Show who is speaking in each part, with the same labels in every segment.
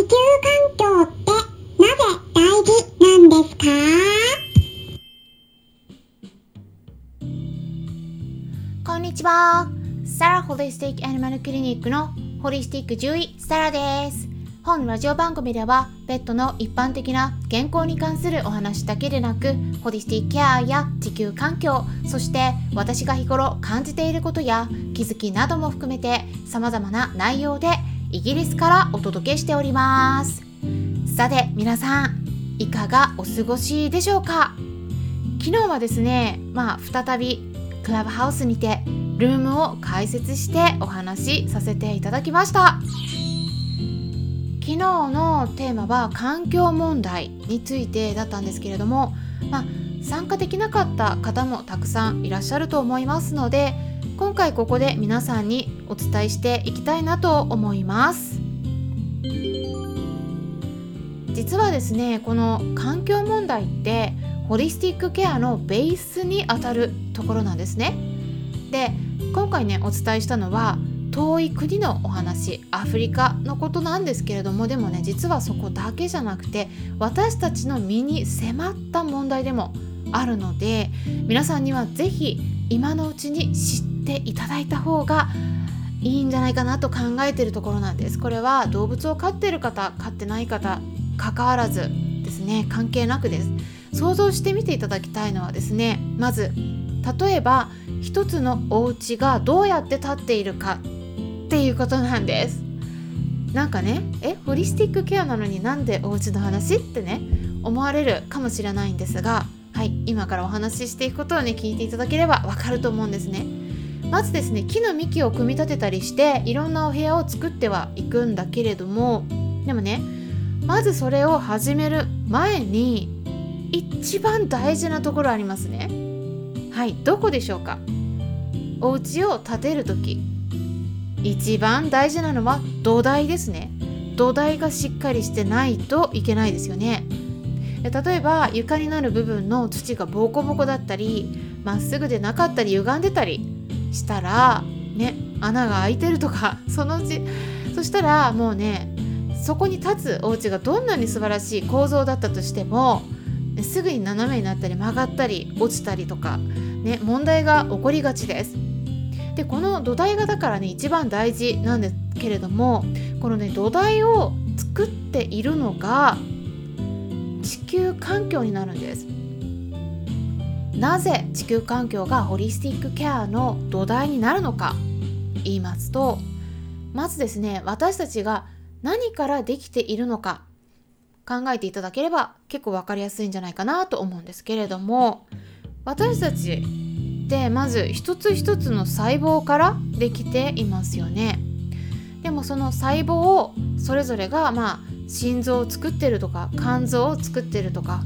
Speaker 1: 地球環境ってなぜ大事なんですか？
Speaker 2: こんにちは。サラホリスティックアニマルクリニックのホリスティック獣医サラです。本ラジオ番組ではペットの一般的な健康に関するお話だけでなくホリスティックケアや地球環境そして私が日頃感じていることや気づきなども含めて様々な内容でイギリスからお届けしております。さて皆さんいかがお過ごしでしょうか？昨日はですねまあ再びクラブハウスにてルームを開設してお話しさせていただきました。昨日のテーマは環境問題についてだったんですけれども、まあ、参加できなかった方もたくさんいらっしゃると思いますので今回ここで皆さんにお伝えしていきたいなと思います。実はですねこの環境問題ってホリスティックケアのベースにあたるところなんですね。で今回ねお伝えしたのは遠い国のお話アフリカのことなんですけれどもでもね実はそこだけじゃなくて私たちの身に迫った問題でもあるので皆さんには是非今のうちに知ってていただいた方がいいんじゃないかなと考えているところなんです。これは動物を飼ってる方飼ってない方関わらずですね。関係なくです。想像してみていただきたいのはですねまず例えば一つのお家がどうやって建っているかっていうことなんです。なんかねえホリスティックケアなのになんでお家の話ってね思われるかもしれないんですがはい今からお話ししていくことをね聞いていただければわかると思うんですね。まずですね木の幹を組み立てたりしていろんなお部屋を作ってはいくんだけれどもでもねまずそれを始める前に一番大事なところありますね。はいどこでしょうか？お家を建てる時。一番大事なのは土台ですね。土台がしっかりしてないといけないですよね。例えば床になる部分の土がボコボコだったりまっすぐでなかったり歪んでたりしたらね穴が開いてるとか そのうちそしたらもうねそこに立つお家がどんなに素晴らしい構造だったとしてもすぐに斜めになったり曲がったり落ちたりとか、ね、問題が起こりがちです。でこの土台がだからね一番大事なんですけれどもこのね土台を作っているのが地球環境になるんです。なぜ地球環境がホリスティックケアの土台になるのか言いますとまずですね私たちが何からできているのか考えていただければ結構分かりやすいんじゃないかなと思うんですけれども私たちってまず一つ一つの細胞からできていますよね。でもその細胞をそれぞれがまあ心臓を作ってるとか肝臓を作ってるとか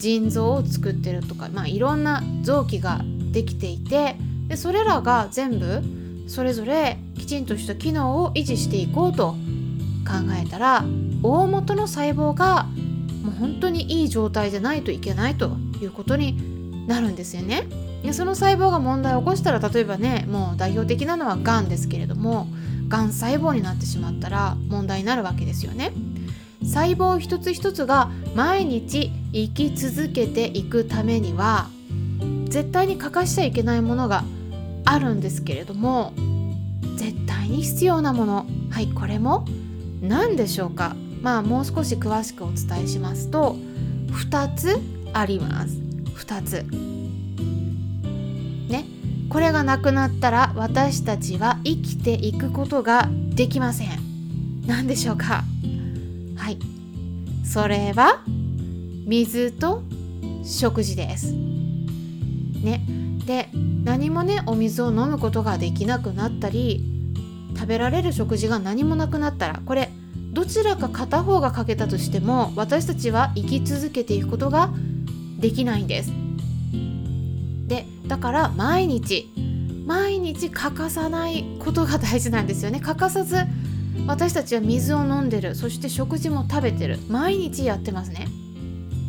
Speaker 2: 腎臓を作ってるとか、まあ、いろんな臓器ができていてでそれらが全部それぞれきちんとした機能を維持していこうと考えたら大元の細胞がもう本当にいい状態でないといけないということになるんですよね。でその細胞が問題を起こしたら例えばねもう代表的なのはがんですけれどもがん細胞になってしまったら問題になるわけですよね。細胞一つ一つが毎日生き続けていくためには絶対に欠かしちゃいけないものがあるんですけれども絶対に必要なもの。はいこれも何でしょうか？まあもう少し詳しくお伝えしますと2つあります。2つ。ね。これがなくなったら私たちは生きていくことができません。何でしょうか？それは水と食事ですねで何もねお水を飲むことができなくなったり食べられる食事が何もなくなったらこれどちらか片方が欠けたとしても私たちは生き続けていくことができないんです。でだから毎日毎日欠かさないことが大事なんですよね。欠かさず私たちは水を飲んでるそして食事も食べてる毎日やってますね。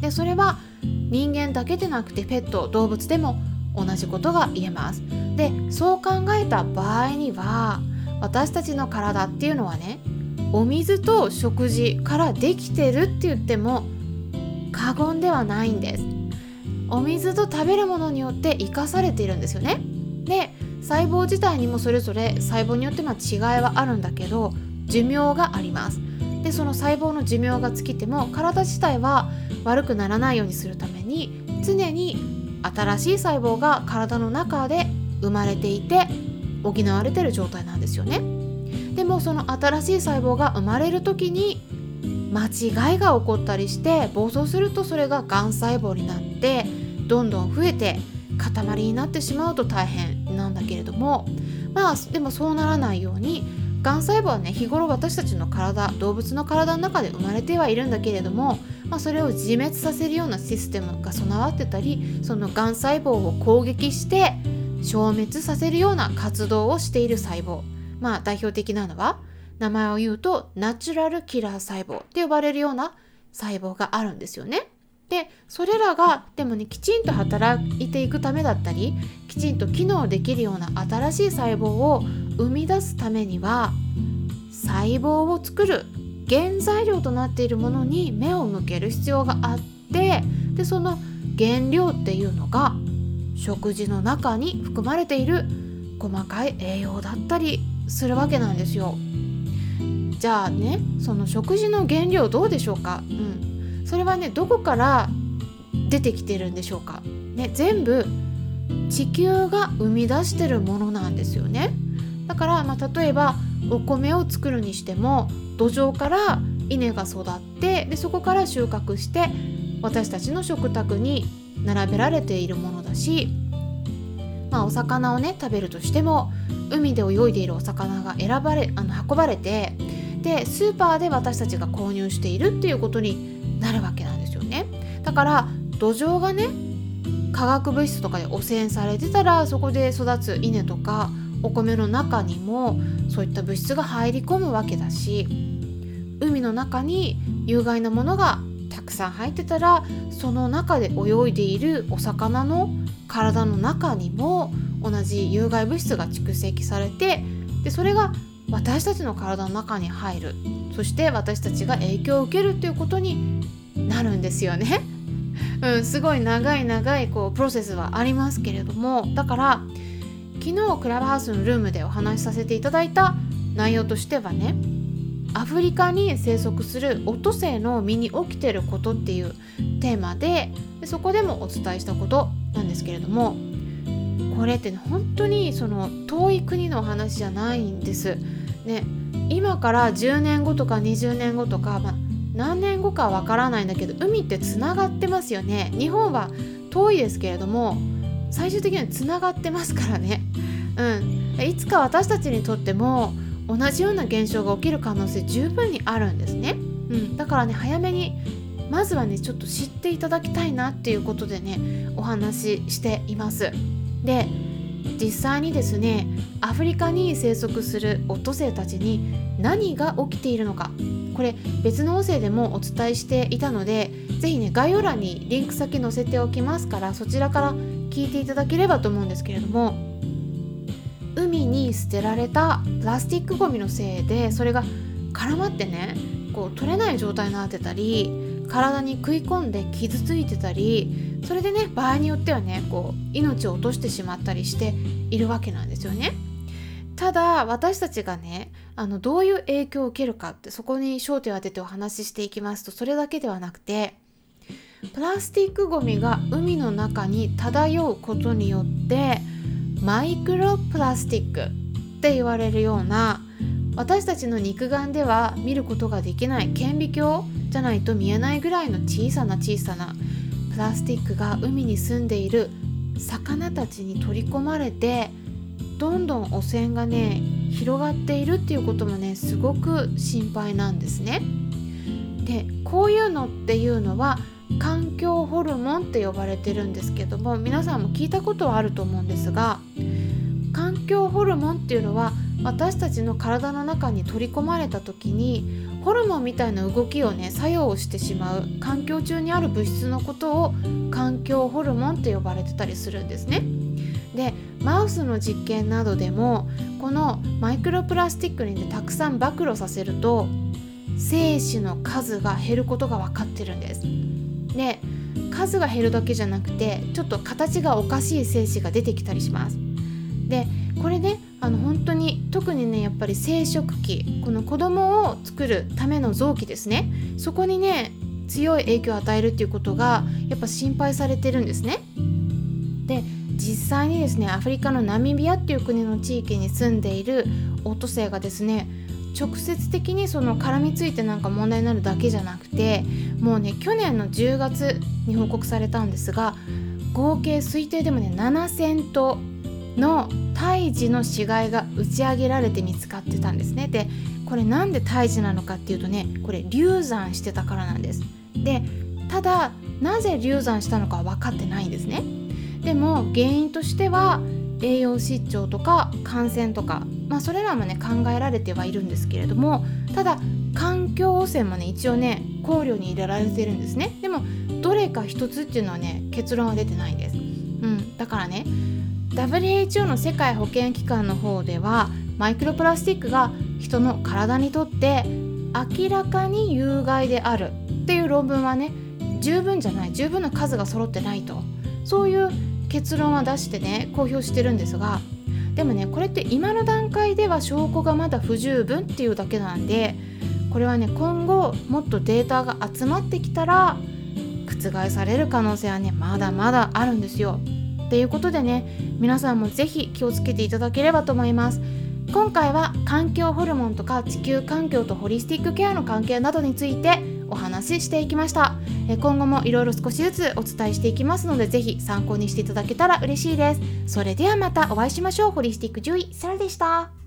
Speaker 2: でそれは人間だけでなくてペット動物でも同じことが言えます。でそう考えた場合には私たちの体っていうのはねお水と食事からできてるって言っても過言ではないんですお水と食べるものによって生かされているんですよねで細胞自体にもそれぞれ細胞によってま違いはあるんだけど寿命があります。でその細胞の寿命が尽きても体自体は悪くならないようにするために常に新しい細胞が体の中で生まれていて補われてる状態なんですよね。でもその新しい細胞が生まれる時に間違いが起こったりして暴走するとそれががん細胞になってどんどん増えて塊になってしまうと大変なんだけれどもまあでもそうならないようにがん細胞はね日頃私たちの体動物の体の中で生まれてはいるんだけれども、まあ、それを自滅させるようなシステムが備わってたりそのがん細胞を攻撃して消滅させるような活動をしている細胞まあ代表的なのは名前を言うとナチュラルキラー細胞って呼ばれるような細胞があるんですよね。でそれらがでもねきちんと働いていくためだったりきちんと機能できるような新しい細胞を生み出すためには細胞を作る原材料となっているものに目を向ける必要があってでその原料っていうのが食事の中に含まれている細かい栄養だったりするわけなんですよ。じゃあねその食事の原料どうでしょうか、うん、それはねどこから出てきてるんでしょうか、ね、全部地球が生み出してるものなんですよね。だから、まあ、例えばお米を作るにしても土壌から稲が育ってでそこから収穫して私たちの食卓に並べられているものだし、まあ、お魚をね食べるとしても海で泳いでいるお魚が選ばれあの運ばれてでスーパーで私たちが購入しているっていうことになるわけなんですよね。だから土壌がね化学物質とかで汚染されてたらそこで育つ稲とかお米の中にもそういった物質が入り込むわけだし海の中に有害なものがたくさん入ってたらその中で泳いでいるお魚の体の中にも同じ有害物質が蓄積されてでそれが私たちの体の中に入るそして私たちが影響を受けるっていうことになるんですよね。うん、すごい長い長いこうプロセスはありますけれどもだから昨日クラブハウスのルームでお話しさせていただいた内容としてはねアフリカに生息するオトセイの身に起きてることっていうテーマでそこでもお伝えしたことなんですけれどもこれって、ね、本当にその遠い国のお話じゃないんです。ね、今から10年後とか20年後とか、ま、何年後かわからないんだけど海ってつながってますよね。日本は遠いですけれども最終的にはつながってますからね。うん、いつか私たちにとっても同じような現象が起きる可能性十分にあるんですね。うん、だからね早めにまずはねちょっと知っていただきたいなっていうことでねお話ししています。で実際にですねアフリカに生息するオットセイたちに何が起きているのか。これ別の音声でもお伝えしていたので是非ね概要欄にリンク先載せておきますからそちらから聞いていただければと思うんですけれども。海に捨てられたプラスチックごみのせいでそれが絡まってねこう取れない状態になってたり体に食い込んで傷ついてたりそれでね場合によってはねこう命を落としてしまったりしているわけなんですよね。ただ私たちがねあのどういう影響を受けるかってそこに焦点を当ててお話ししていきますとそれだけではなくてプラスチックごみが海の中に漂うことによってマイクロプラスチックって言われるような私たちの肉眼では見ることができない顕微鏡じゃないと見えないぐらいの小さな小さなプラスチックが海に住んでいる魚たちに取り込まれてどんどん汚染がね広がっているっていうこともねすごく心配なんですね。でこういうのっていうのは環境ホルモンって呼ばれてるんですけども皆さんも聞いたことはあると思うんですが環境ホルモンっていうのは私たちの体の中に取り込まれた時にホルモンみたいな動きをね作用してしまう環境中にある物質のことを環境ホルモンって呼ばれてたりするんですね。でマウスの実験などでもこのマイクロプラスチックに、ね、たくさん暴露させると精子の数が減ることが分かってるんです。で数が減るだけじゃなくてちょっと形がおかしい精子が出てきたりします。でこれねあの本当に特にねやっぱり生殖器この子供を作るための臓器ですねそこにね強い影響を与えるっていうことがやっぱ心配されてるんですね。で実際にですねアフリカのナミビアっていう国の地域に住んでいるオットセイがですね直接的にその絡みついてなんか問題になるだけじゃなくてもうね去年の10月に報告されたんですが合計推定でもね7,000頭の胎児の死骸が打ち上げられて見つかってたんですね。でこれなんで胎児なのかっていうとねこれ流産してたからなんです。でただなぜ流産したのかは分かってないんですね。でも原因としては栄養失調とか感染とか、まあ、それらもね考えられてはいるんですけれどもただ環境汚染もね一応ね考慮に入れられてるんですね。でもどれか一つっていうのはね結論は出てないんです、うん、だからね WHO の世界保健機関の方ではマイクロプラスチックが人の体にとって明らかに有害である。っていう論文はね十分じゃない。十分な数が揃ってないと。そういう結論は出してね公表してるんですがでもねこれって今の段階では証拠がまだ不十分っていうだけなんでこれはね今後もっとデータが集まってきたら覆される可能性はねまだまだあるんですよ。ということでね皆さんも是非気をつけていただければと思います。今回は環境ホルモンとか地球環境とホリスティックケアの関係などについてお話ししていきました。今後もいろいろ少しずつお伝えしていきますので是非参考にしていただけたら嬉しいです。それではまたお会いしましょう。ホリスティック獣医サラでした。